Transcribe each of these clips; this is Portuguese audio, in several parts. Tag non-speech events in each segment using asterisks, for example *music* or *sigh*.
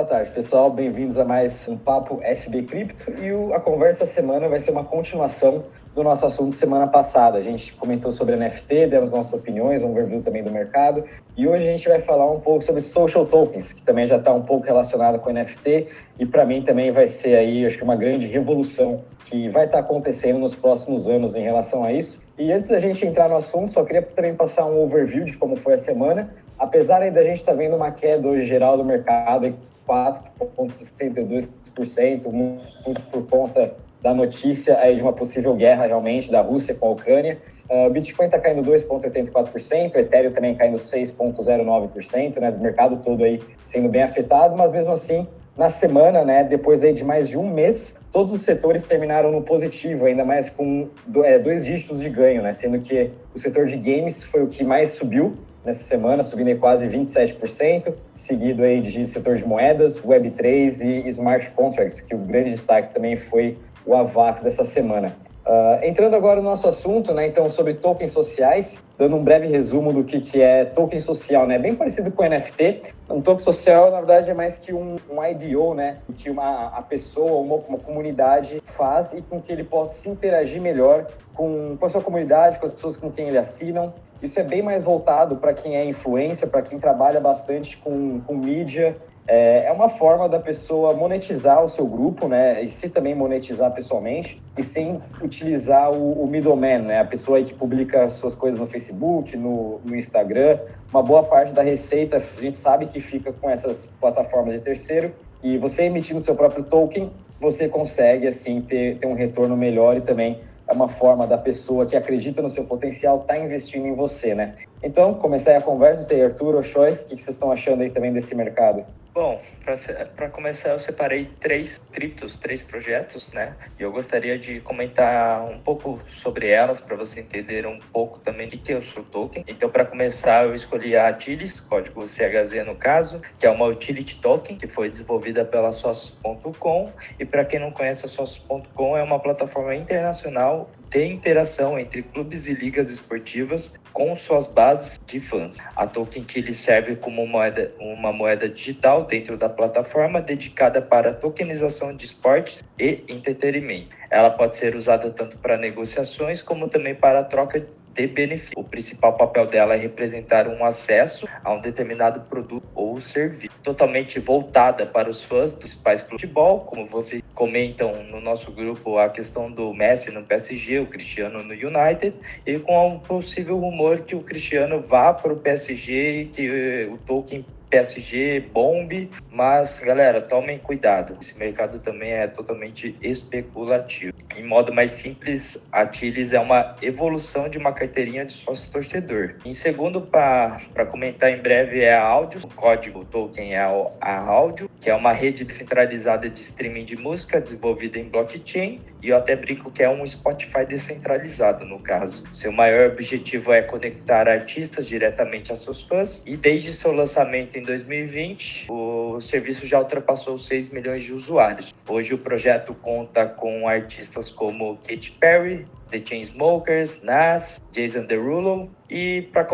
Boa tarde, pessoal. Bem-vindos a mais um Papo SB Cripto. E o, a conversa semana vai ser uma continuação do nosso assunto semana passada. A gente comentou sobre NFT, demos nossas opiniões, um overview também do mercado. E hoje a gente vai falar um pouco sobre social tokens, que também já está um pouco relacionado com NFT. E para mim também vai ser aí, acho que uma grande revolução que vai estar tá acontecendo nos próximos anos em relação a isso. E antes da gente entrar no assunto, só queria também passar um overview de como foi a semana. Apesar da gente estar tá vendo uma queda hoje geral do mercado, 4,62%, muito por conta da notícia aí de uma possível guerra realmente da Rússia com a Ucrânia. Uh, o Bitcoin está caindo 2,84%, o Ethereum também caindo 6,09%, né? O mercado todo aí sendo bem afetado, mas mesmo assim, na semana, né, depois aí de mais de um mês, todos os setores terminaram no positivo, ainda mais com é, dois dígitos de ganho, né? Sendo que o setor de games foi o que mais subiu, nessa semana, subindo quase 27%, seguido aí de setor de moedas, Web3 e smart contracts, que o grande destaque também foi o AVAX dessa semana. Uh, entrando agora no nosso assunto, né, então, sobre tokens sociais, dando um breve resumo do que, que é token social, né, bem parecido com NFT. Um token social, na verdade, é mais que um, um IDO, né, que uma a pessoa, uma, uma comunidade faz e com que ele possa se interagir melhor com, com a sua comunidade, com as pessoas com quem ele assinam. Isso é bem mais voltado para quem é influência, para quem trabalha bastante com, com mídia, é, é uma forma da pessoa monetizar o seu grupo, né? E se também monetizar pessoalmente, e sem utilizar o, o middleman, né? A pessoa que publica suas coisas no Facebook, no, no Instagram. Uma boa parte da receita a gente sabe que fica com essas plataformas de terceiro. E você emitindo seu próprio token, você consegue, assim, ter, ter um retorno melhor e também é uma forma da pessoa que acredita no seu potencial estar tá investindo em você, né? Então, comecei a conversa, não sei, Arthur ou Choi, o que vocês estão achando aí também desse mercado? Bom, para começar, eu separei três criptos, três projetos, né? E eu gostaria de comentar um pouco sobre elas para você entender um pouco também o que é o seu token. Então, para começar, eu escolhi a Atilis, código CHZ no caso, que é uma utility token que foi desenvolvida pela Sócios.com. E para quem não conhece, a Sócios.com é uma plataforma internacional de interação entre clubes e ligas esportivas com suas bases de fãs. A token ele serve como moeda, uma moeda digital dentro da plataforma dedicada para tokenização de esportes e entretenimento. Ela pode ser usada tanto para negociações como também para troca de benefícios. O principal papel dela é representar um acesso a um determinado produto ou serviço, totalmente voltada para os fãs dos principais clubes de futebol, como vocês comentam no nosso grupo a questão do Messi no PSG, o Cristiano no United, e com o possível rumor que o Cristiano vá para o PSG e que o token PSG, Bomb, mas galera, tomem cuidado. Esse mercado também é totalmente especulativo. Em modo mais simples, a Tilis é uma evolução de uma carteirinha de sócio torcedor. Em segundo, para comentar em breve, é a Áudio. O código token é a Áudio, que é uma rede descentralizada de streaming de música desenvolvida em blockchain. E eu até brinco que é um Spotify descentralizado, no caso. Seu maior objetivo é conectar artistas diretamente a seus fãs. E desde seu lançamento em 2020, o serviço já ultrapassou 6 milhões de usuários. Hoje o projeto conta com artistas como Katy Perry, The Chainsmokers, Nas, Jason Derulo e para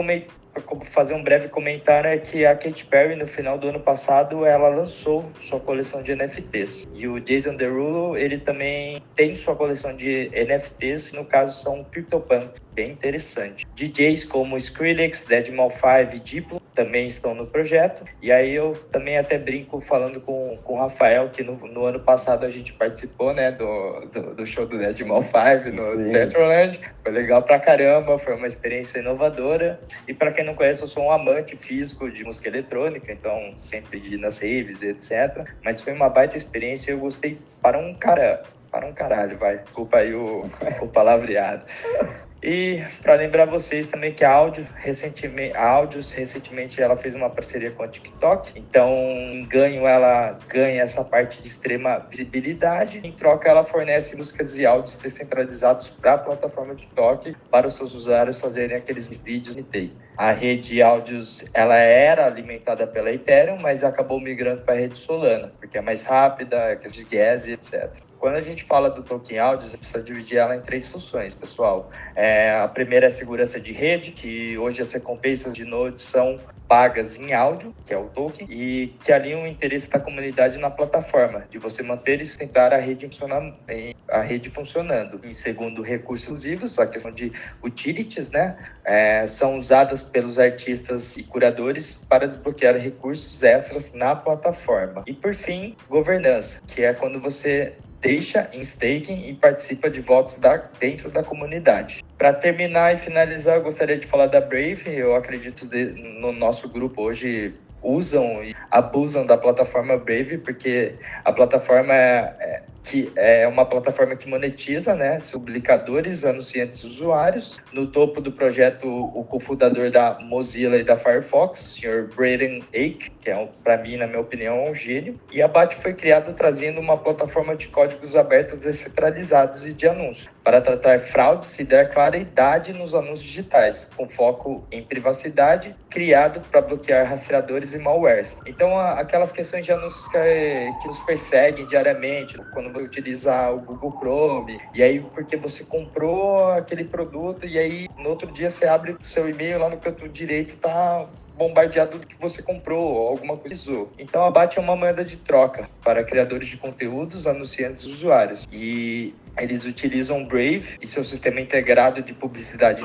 fazer um breve comentário é que a Katy Perry no final do ano passado ela lançou sua coleção de NFTs e o Jason Derulo ele também tem sua coleção de NFTs no caso são CryptoPunks bem interessante DJs como Skrillex, Deadmau5 e Diplo também estão no projeto. E aí eu também até brinco falando com, com o Rafael, que no, no ano passado a gente participou, né, do, do, do show do Deadmau 5 no Centroland. Foi legal pra caramba, foi uma experiência inovadora. E para quem não conhece, eu sou um amante físico de música eletrônica, então sempre de nas raves etc. Mas foi uma baita experiência e eu gostei para um cara, para um caralho, vai. Desculpa aí o, o palavreado. E para lembrar vocês também que a Áudio recentemente, recentemente ela fez uma parceria com a TikTok. Então, ganho ela ganha essa parte de extrema visibilidade. Em troca, ela fornece músicas e áudios descentralizados para a plataforma TikTok para os seus usuários fazerem aqueles vídeos em A rede áudios ela era alimentada pela Ethereum, mas acabou migrando para a rede Solana, porque é mais rápida, é questão de gas etc. Quando a gente fala do token áudio, você precisa dividir ela em três funções, pessoal. É, a primeira é a segurança de rede, que hoje as recompensas de nodes são pagas em áudio, que é o token, e que alinham o interesse da comunidade na plataforma, de você manter e sustentar a rede, funcionando, a rede funcionando. Em segundo, recursos exclusivos, a questão de utilities, né, é, são usadas pelos artistas e curadores para desbloquear recursos extras na plataforma. E por fim, governança, que é quando você deixa em staking e participa de votos da, dentro da comunidade. Para terminar e finalizar, eu gostaria de falar da Brave. Eu acredito no nosso grupo hoje usam e abusam da plataforma Brave, porque a plataforma é, é que é uma plataforma que monetiza, né, publicadores, anunciantes e usuários. No topo do projeto, o cofundador da Mozilla e da Firefox, o Sr. Braden Ake, que é, para mim, na minha opinião, um gênio. E a BAT foi criada trazendo uma plataforma de códigos abertos descentralizados e de anúncios, para tratar fraudes e dar claridade nos anúncios digitais, com foco em privacidade, criado para bloquear rastreadores e malwares. Então, aquelas questões de anúncios que, que nos perseguem diariamente, quando utilizar o Google Chrome, e aí porque você comprou aquele produto e aí no outro dia você abre o seu e-mail lá no canto direito tá bombardeado do que você comprou, alguma coisa. Então a BAT é uma moeda de troca para criadores de conteúdos, anunciantes e usuários. E eles utilizam Brave e seu sistema integrado de publicidade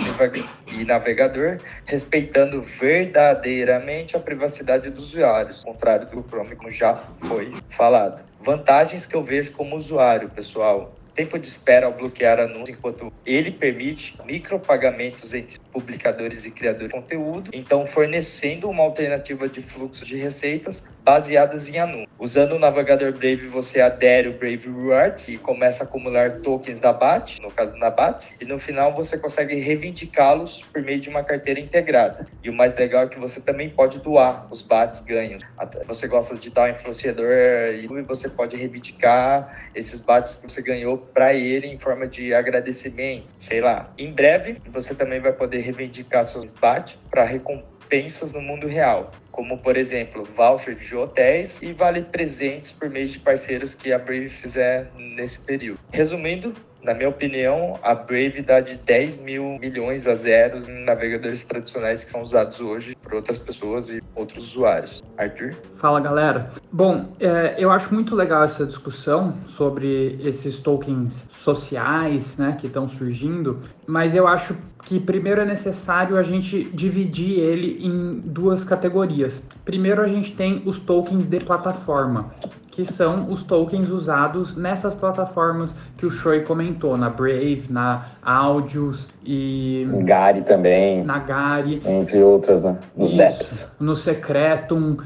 e navegador, respeitando verdadeiramente a privacidade dos usuários, contrário do Chrome, como já foi falado. Vantagens que eu vejo como usuário, pessoal tempo de espera ao bloquear anúncios, enquanto ele permite micropagamentos entre publicadores e criadores de conteúdo, então fornecendo uma alternativa de fluxo de receitas baseadas em anúncios. Usando o navegador Brave, você adere o Brave Rewards e começa a acumular tokens da BAT, no caso da BAT, e no final você consegue reivindicá-los por meio de uma carteira integrada. E o mais legal é que você também pode doar os BATs ganhos. Você gosta de dar um influenciador e você pode reivindicar esses BATs que você ganhou para ele em forma de agradecimento, sei lá. Em breve, você também vai poder reivindicar seus BAT para recompensas no mundo real como por exemplo voucher de hotéis e vale presentes por meio de parceiros que a Brave fizer nesse período. Resumindo, na minha opinião, a Brave dá de 10 mil milhões a zeros em navegadores tradicionais que são usados hoje por outras pessoas e outros usuários. Arthur? Fala galera. Bom, é, eu acho muito legal essa discussão sobre esses tokens sociais né, que estão surgindo, mas eu acho que primeiro é necessário a gente dividir ele em duas categorias. Primeiro a gente tem os tokens de plataforma, que são os tokens usados nessas plataformas que o Choi comentou, na Brave, na Audios e... Gari também. Na Gari. Entre outras, né? Nos DEPs. No Secretum.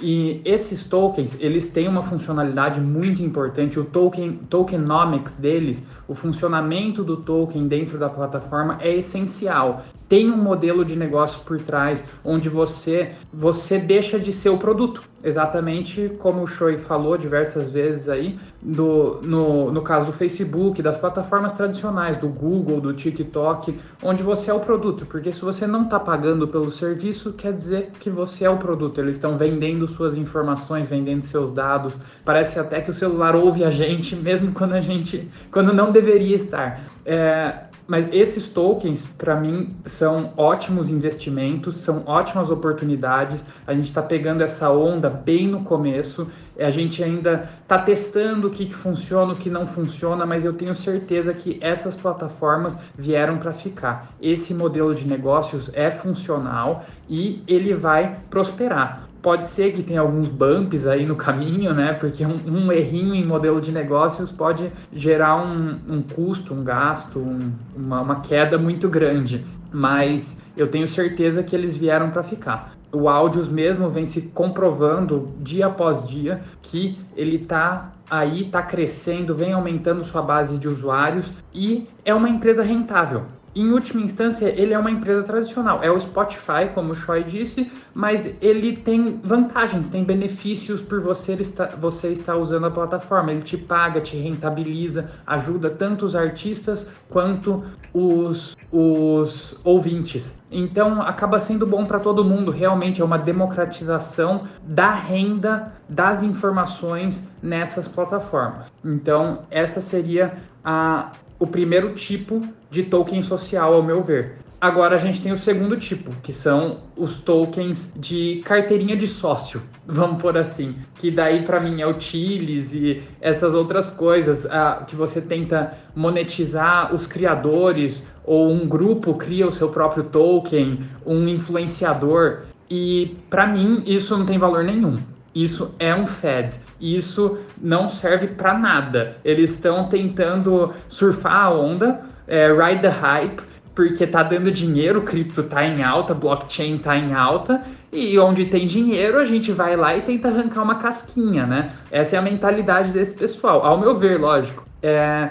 E esses tokens, eles têm uma funcionalidade muito importante. O token, tokenomics deles, o funcionamento do token dentro da plataforma é essencial. Tem um modelo de negócio por trás onde você você deixa de ser o produto. Exatamente como o Choi falou diversas vezes aí, do, no, no caso do Facebook, das plataformas tradicionais, do Google, do TikTok, onde você é o produto. Porque se você não está pagando pelo serviço, quer dizer que você é o produto. Eles estão vendendo suas informações, vendendo seus dados. Parece até que o celular ouve a gente, *laughs* mesmo quando a gente, quando não deveria estar. É, mas esses tokens, para mim, são ótimos investimentos, são ótimas oportunidades. A gente está pegando essa onda bem no começo. A gente ainda está testando o que, que funciona, o que não funciona, mas eu tenho certeza que essas plataformas vieram para ficar. Esse modelo de negócios é funcional e ele vai prosperar. Pode ser que tenha alguns bumps aí no caminho, né? Porque um, um errinho em modelo de negócios pode gerar um, um custo, um gasto, um, uma, uma queda muito grande. Mas eu tenho certeza que eles vieram para ficar. O Audios mesmo vem se comprovando dia após dia que ele está aí, está crescendo, vem aumentando sua base de usuários e é uma empresa rentável. Em última instância, ele é uma empresa tradicional. É o Spotify, como o Choi disse, mas ele tem vantagens, tem benefícios por você estar, você estar usando a plataforma. Ele te paga, te rentabiliza, ajuda tanto os artistas quanto os, os ouvintes. Então acaba sendo bom para todo mundo. Realmente é uma democratização da renda das informações nessas plataformas. Então, essa seria a, o primeiro tipo de token social, ao meu ver. Agora a gente tem o segundo tipo, que são os tokens de carteirinha de sócio, *laughs* vamos por assim. Que daí para mim é o Chiles e essas outras coisas que você tenta monetizar os criadores ou um grupo cria o seu próprio token, um influenciador. E para mim isso não tem valor nenhum. Isso é um Fed. Isso não serve para nada. Eles estão tentando surfar a onda, é, ride the hype, porque tá dando dinheiro, cripto tá em alta, blockchain tá em alta, e onde tem dinheiro a gente vai lá e tenta arrancar uma casquinha, né? Essa é a mentalidade desse pessoal, ao meu ver, lógico. É,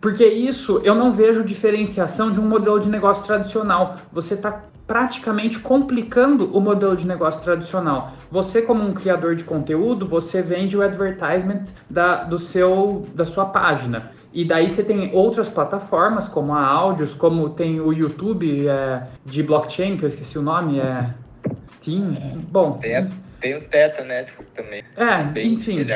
porque isso eu não vejo diferenciação de um modelo de negócio tradicional. Você está praticamente complicando o modelo de negócio tradicional. Você, como um criador de conteúdo, você vende o advertisement da, do seu, da sua página. E daí você tem outras plataformas, como a Áudios, como tem o YouTube é, de blockchain, que eu esqueci o nome, é Steam. Bom. Tem, o Teta Network também. É, Bem enfim.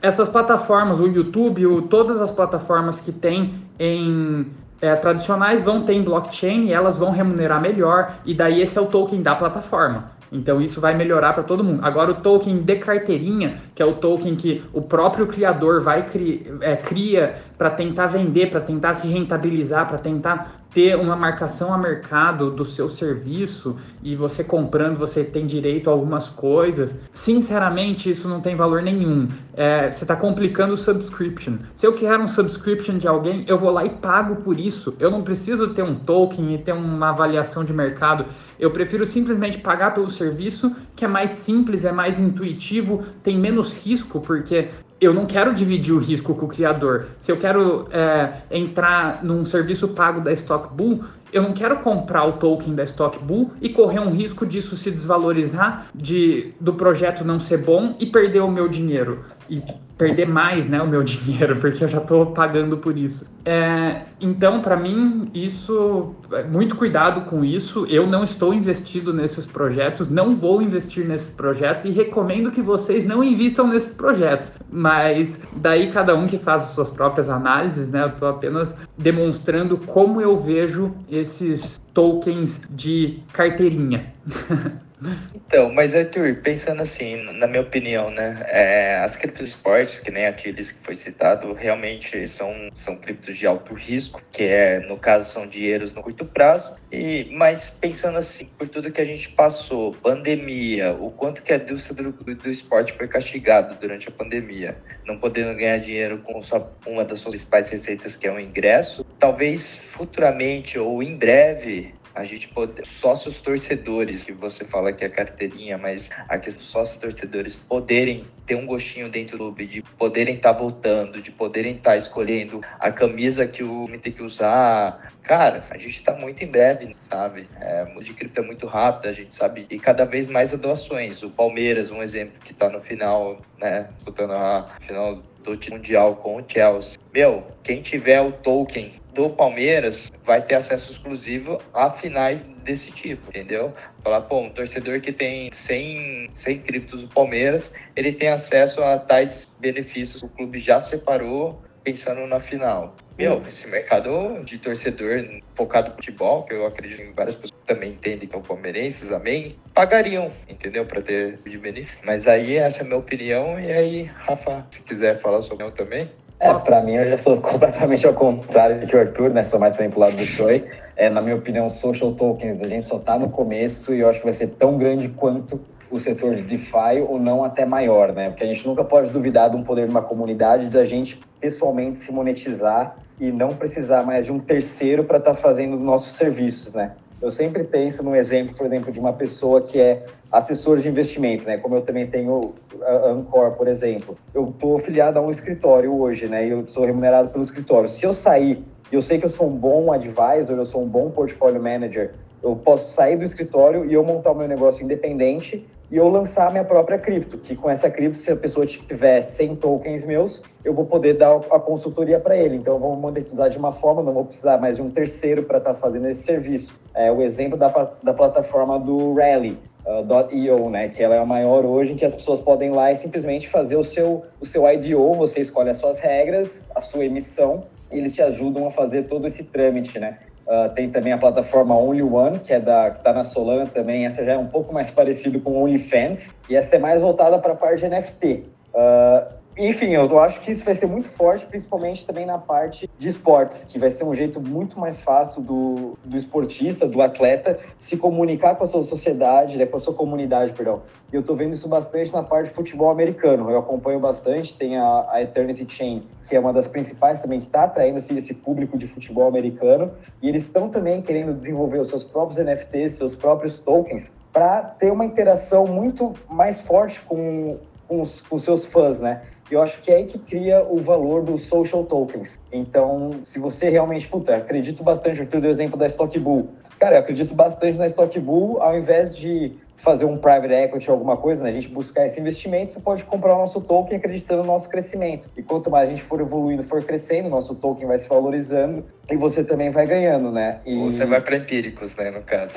Essas plataformas, o YouTube, o, todas as plataformas que tem em é, tradicionais vão ter em blockchain e elas vão remunerar melhor, e daí esse é o token da plataforma. Então isso vai melhorar para todo mundo. Agora o token de carteirinha, que é o token que o próprio criador vai cri é, cria para tentar vender, para tentar se rentabilizar, para tentar ter uma marcação a mercado do seu serviço e você comprando você tem direito a algumas coisas. Sinceramente, isso não tem valor nenhum. É, você está complicando o subscription. Se eu quero um subscription de alguém, eu vou lá e pago por isso. Eu não preciso ter um token e ter uma avaliação de mercado. Eu prefiro simplesmente pagar pelo serviço, que é mais simples, é mais intuitivo, tem menos risco, porque eu não quero dividir o risco com o criador. Se eu quero é, entrar num serviço pago da Stockbull, eu não quero comprar o token da Stockbull e correr um risco disso se desvalorizar, de do projeto não ser bom e perder o meu dinheiro. E perder mais, né, o meu *laughs* dinheiro, porque eu já estou pagando por isso. É, então, para mim, isso, é, muito cuidado com isso. Eu não estou investido nesses projetos, não vou investir nesses projetos e recomendo que vocês não invistam nesses projetos. Mas daí cada um que faz as suas próprias análises, né? Eu estou apenas demonstrando como eu vejo esses tokens de carteirinha. *laughs* Então, mas Arthur, pensando assim, na minha opinião, né, é, as criptos esportes, que nem aqueles que foi citado, realmente são, são criptos de alto risco, que é, no caso, são dinheiros no curto prazo, e, mas pensando assim, por tudo que a gente passou, pandemia, o quanto que a indústria do, do esporte foi castigado durante a pandemia, não podendo ganhar dinheiro com só uma das suas principais receitas, que é o ingresso, talvez futuramente ou em breve a gente poder, sócios torcedores, que você fala que é carteirinha, mas a questão dos sócios torcedores poderem ter um gostinho dentro do clube, de poderem estar tá voltando, de poderem estar tá escolhendo a camisa que o time tem que usar. Cara, a gente está muito em breve, sabe? É, o de cripto é muito rápido, a gente sabe, e cada vez mais doações. O Palmeiras, um exemplo que está no final, né, disputando a final do Mundial com o Chelsea. Meu, quem tiver o token do Palmeiras vai ter acesso exclusivo a finais desse tipo, entendeu? Falar, pô, um torcedor que tem 100, 100 criptos do Palmeiras, ele tem acesso a tais benefícios que o clube já separou pensando na final. Meu, esse mercado de torcedor focado no futebol, que eu acredito em várias pessoas também entendem que são palmeirenses, amém, pagariam, entendeu? Para ter de benefício. Mas aí essa é a minha opinião, e aí, Rafa, se quiser falar sobre eu também. É, para mim eu já sou *laughs* completamente ao contrário que o Arthur, né? Sou mais também pro lado do Choi. É, na minha opinião, social tokens, a gente só está no começo e eu acho que vai ser tão grande quanto o setor de DeFi ou não até maior, né? Porque a gente nunca pode duvidar de um poder de uma comunidade da gente pessoalmente se monetizar e não precisar mais de um terceiro para estar tá fazendo nossos serviços, né? Eu sempre penso num exemplo, por exemplo, de uma pessoa que é assessor de investimentos, né? Como eu também tenho a Ancor, por exemplo. Eu estou afiliado a um escritório hoje, né? E eu sou remunerado pelo escritório. Se eu sair e eu sei que eu sou um bom advisor, eu sou um bom portfólio manager, eu posso sair do escritório e eu montar o meu negócio independente e eu lançar minha própria cripto, que com essa cripto, se a pessoa tiver 100 tokens meus, eu vou poder dar a consultoria para ele. Então, vamos monetizar de uma forma, não vou precisar mais de um terceiro para estar tá fazendo esse serviço. É o exemplo da, da plataforma do Rally. uh, né, que ela é a maior hoje, em que as pessoas podem ir lá e simplesmente fazer o seu, o seu IDO, você escolhe as suas regras, a sua emissão, e eles te ajudam a fazer todo esse trâmite, né. Uh, tem também a plataforma Only One, que é da que está na Solana também. Essa já é um pouco mais parecido com OnlyFans e essa é mais voltada para a parte de NFT. Uh, enfim, eu acho que isso vai ser muito forte, principalmente também na parte de esportes, que vai ser um jeito muito mais fácil do, do esportista, do atleta, se comunicar com a sua sociedade, né, com a sua comunidade, perdão. E eu estou vendo isso bastante na parte de futebol americano. Eu acompanho bastante, tem a, a Eternity Chain, que é uma das principais também, que está atraindo esse, esse público de futebol americano. E eles estão também querendo desenvolver os seus próprios NFTs, seus próprios tokens, para ter uma interação muito mais forte com, com, os, com seus fãs, né? Eu acho que é aí que cria o valor dos social tokens. Então, se você realmente, puta, acredito bastante, eu dei o exemplo da Stock Bull. Cara, eu acredito bastante na Stock Bull, ao invés de fazer um private equity ou alguma coisa, né? a gente buscar esse investimento, você pode comprar o nosso token acreditando no nosso crescimento. E quanto mais a gente for evoluindo, for crescendo, nosso token vai se valorizando e você também vai ganhando, né? E... Você vai para empíricos, né, no caso.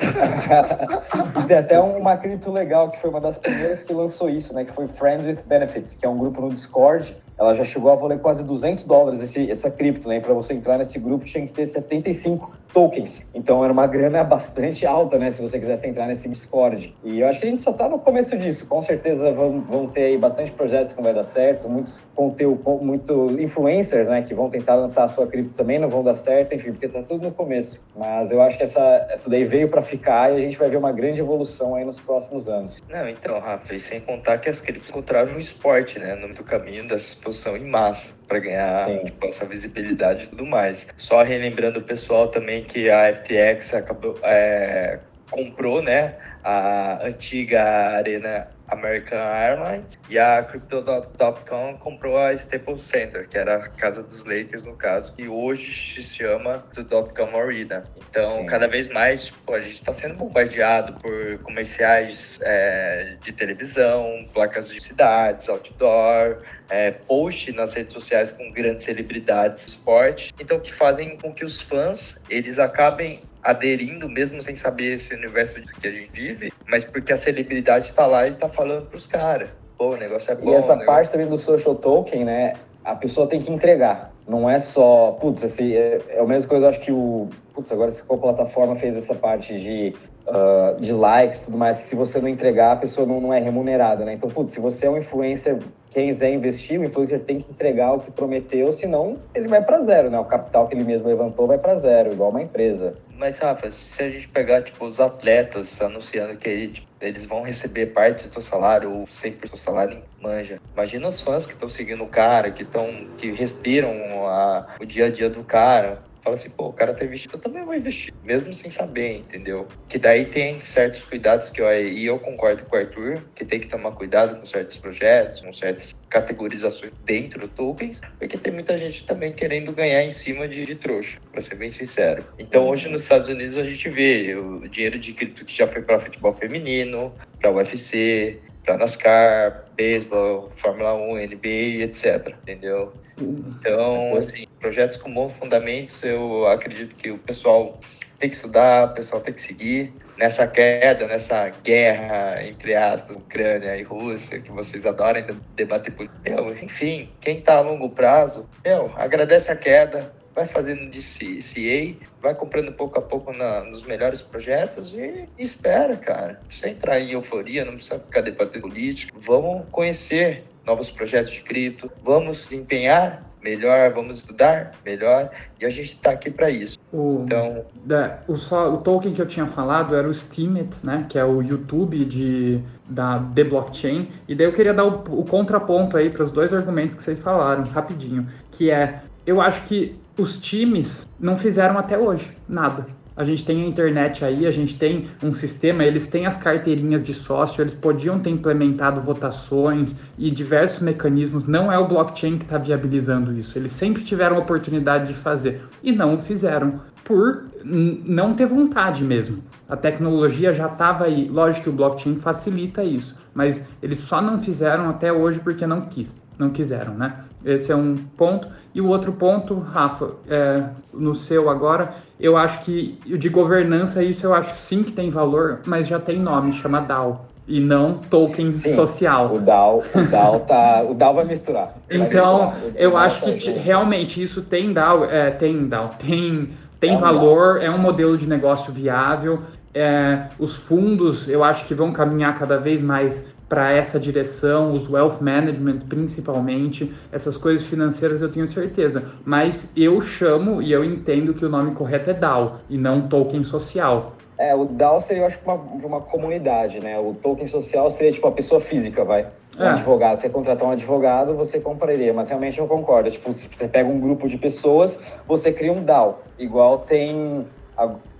*laughs* Tem até uma cripto legal, que foi uma das primeiras que lançou isso, né? Que foi Friends with Benefits, que é um grupo no Discord ela já chegou a valer quase 200 dólares esse, essa cripto, né? Para você entrar nesse grupo tinha que ter 75 tokens. Então era uma *laughs* grana bastante alta, né? Se você quisesse entrar nesse Discord. E eu acho que a gente só está no começo disso. Com certeza vão, vão ter aí bastante projetos que não vai dar certo, muitos conteúdo, muito influencers, né? Que vão tentar lançar a sua cripto também não vão dar certo, enfim, porque tá tudo no começo. Mas eu acho que essa, essa daí veio para ficar e a gente vai ver uma grande evolução aí nos próximos anos. Não, então, Rafa, e sem contar que as criptos encontraram o esporte, né? No caminho dessas exposição em massa para ganhar tipo, essa visibilidade e tudo mais. Só relembrando o pessoal também que a FTX acabou, é, comprou, né, a antiga Arena American Airlines e a Crypto.com comprou a Staples Center, que era a casa dos Lakers no caso, que hoje se chama Crypto.com Arena. Então, Sim. cada vez mais, tipo, a gente está sendo bombardeado por comerciais é, de televisão, placas de cidades, outdoor, é, post nas redes sociais com grandes celebridades do esporte, então que fazem com que os fãs eles acabem aderindo mesmo sem saber esse universo que a gente vive, mas porque a celebridade está lá e está falando para os caras. Pô, o negócio é bom. E essa negócio... parte também do social token, né? A pessoa tem que entregar. Não é só, putz, assim, é, é a mesma coisa, acho que o, putz, agora se a plataforma fez essa parte de uh, de likes tudo mais, se você não entregar, a pessoa não, não é remunerada, né? Então, putz, se você é um influencer, quem quiser investir, o influencer tem que entregar o que prometeu, senão ele vai para zero, né? O capital que ele mesmo levantou vai para zero, igual uma empresa. Mas, Rafa, se a gente pegar, tipo, os atletas anunciando que tipo, eles vão receber parte do seu salário ou 100% do seu salário em manja. Imagina os fãs que estão seguindo o cara, que estão, que respiram a, o dia a dia do cara fala assim, pô, o cara tá investindo, eu também vou investir, mesmo sem saber, entendeu? Que daí tem certos cuidados que eu, e eu concordo com o Arthur, que tem que tomar cuidado com certos projetos, com certas categorizações dentro do tokens, porque tem muita gente também querendo ganhar em cima de, de trouxa, para ser bem sincero. Então hoje nos Estados Unidos a gente vê o dinheiro de cripto que já foi para futebol feminino, para UFC, para NASCAR, beisebol, Fórmula 1, NBA, etc. Entendeu? Então, assim, projetos com bons fundamentos, eu acredito que o pessoal tem que estudar, o pessoal tem que seguir nessa queda, nessa guerra, entre aspas, Ucrânia e Rússia, que vocês adoram debater por. Meu, enfim, quem está a longo prazo, meu, agradece a queda, vai fazendo de CA, vai comprando pouco a pouco na, nos melhores projetos e, e espera, cara. Sem entrar em euforia, não precisa ficar debatendo política. Vamos conhecer novos projetos de cripto, vamos desempenhar melhor, vamos estudar melhor e a gente está aqui para isso. O, então, da, o, só, o token que eu tinha falado era o Steemit, né, que é o YouTube de, da The Blockchain, e daí eu queria dar o, o contraponto aí para os dois argumentos que vocês falaram, rapidinho, que é, eu acho que os times não fizeram até hoje nada a gente tem a internet aí, a gente tem um sistema, eles têm as carteirinhas de sócio, eles podiam ter implementado votações e diversos mecanismos. Não é o blockchain que está viabilizando isso. Eles sempre tiveram a oportunidade de fazer e não o fizeram por não ter vontade mesmo. A tecnologia já estava aí. Lógico que o blockchain facilita isso, mas eles só não fizeram até hoje porque não quis, não quiseram, né? Esse é um ponto. E o outro ponto, Rafa, é, no seu agora, eu acho que de governança, isso eu acho sim que tem valor, mas já tem nome, chama DAO e não token Sim, social. O DAO, o *laughs* DAO tá, o DAO vai misturar. então, misturar. eu acho tá que realmente isso tem DAO, é, tem DAO, tem tem é um valor, DAO. é um modelo de negócio viável. É, os fundos, eu acho que vão caminhar cada vez mais para essa direção, os wealth management principalmente, essas coisas financeiras eu tenho certeza. Mas eu chamo e eu entendo que o nome correto é DAO e não token social. É, o DAO seria, eu acho, uma, uma comunidade, né? O token social seria tipo a pessoa física, vai. Um é. advogado, você contratar um advogado, você compraria, mas realmente não concordo. Tipo, se você pega um grupo de pessoas, você cria um DAO. Igual tem.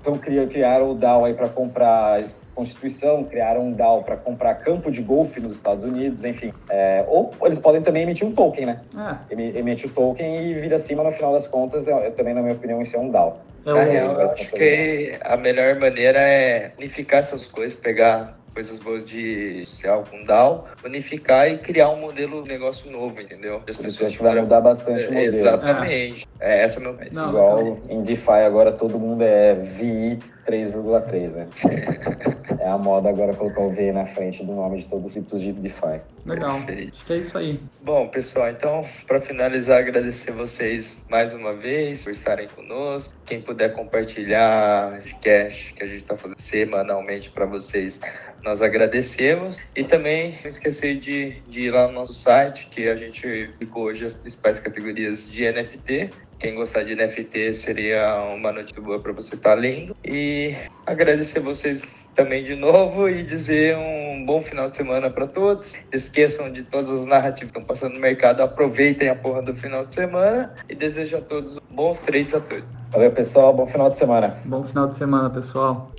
Então criaram o DAO aí para comprar Constituição, criaram um DAO para comprar campo de golfe nos Estados Unidos, enfim. É, ou eles podem também emitir um token, né? Ah. Emite o token e vira acima no final das contas. Eu, também, na minha opinião, isso é um DAO. É Na real, eu acho que a melhor maneira é unificar essas coisas, pegar coisas boas de social com DAO, unificar e criar um modelo de negócio novo, entendeu? As pessoas que vai mudar bastante o modelo. Exatamente. É, essa é a minha Não, Igual em DeFi agora todo mundo é VI 3,3, né? *laughs* é a moda agora colocar o V na frente do nome de todos os tipos de DeFi. Legal. Perfeito. Acho que é isso aí. Bom, pessoal, então, para finalizar, agradecer vocês mais uma vez por estarem conosco. Quem puder compartilhar esse cast que a gente está fazendo semanalmente para vocês, nós agradecemos. E também não esquecer de, de ir lá no nosso site, que a gente ficou hoje as principais categorias de NFT. Quem gostar de NFT seria uma notícia boa para você estar tá lendo. E agradecer vocês também de novo e dizer um bom final de semana para todos. Esqueçam de todas as narrativas que estão passando no mercado. Aproveitem a porra do final de semana e desejo a todos bons trades a todos. Valeu, pessoal. Bom final de semana. Bom final de semana, pessoal.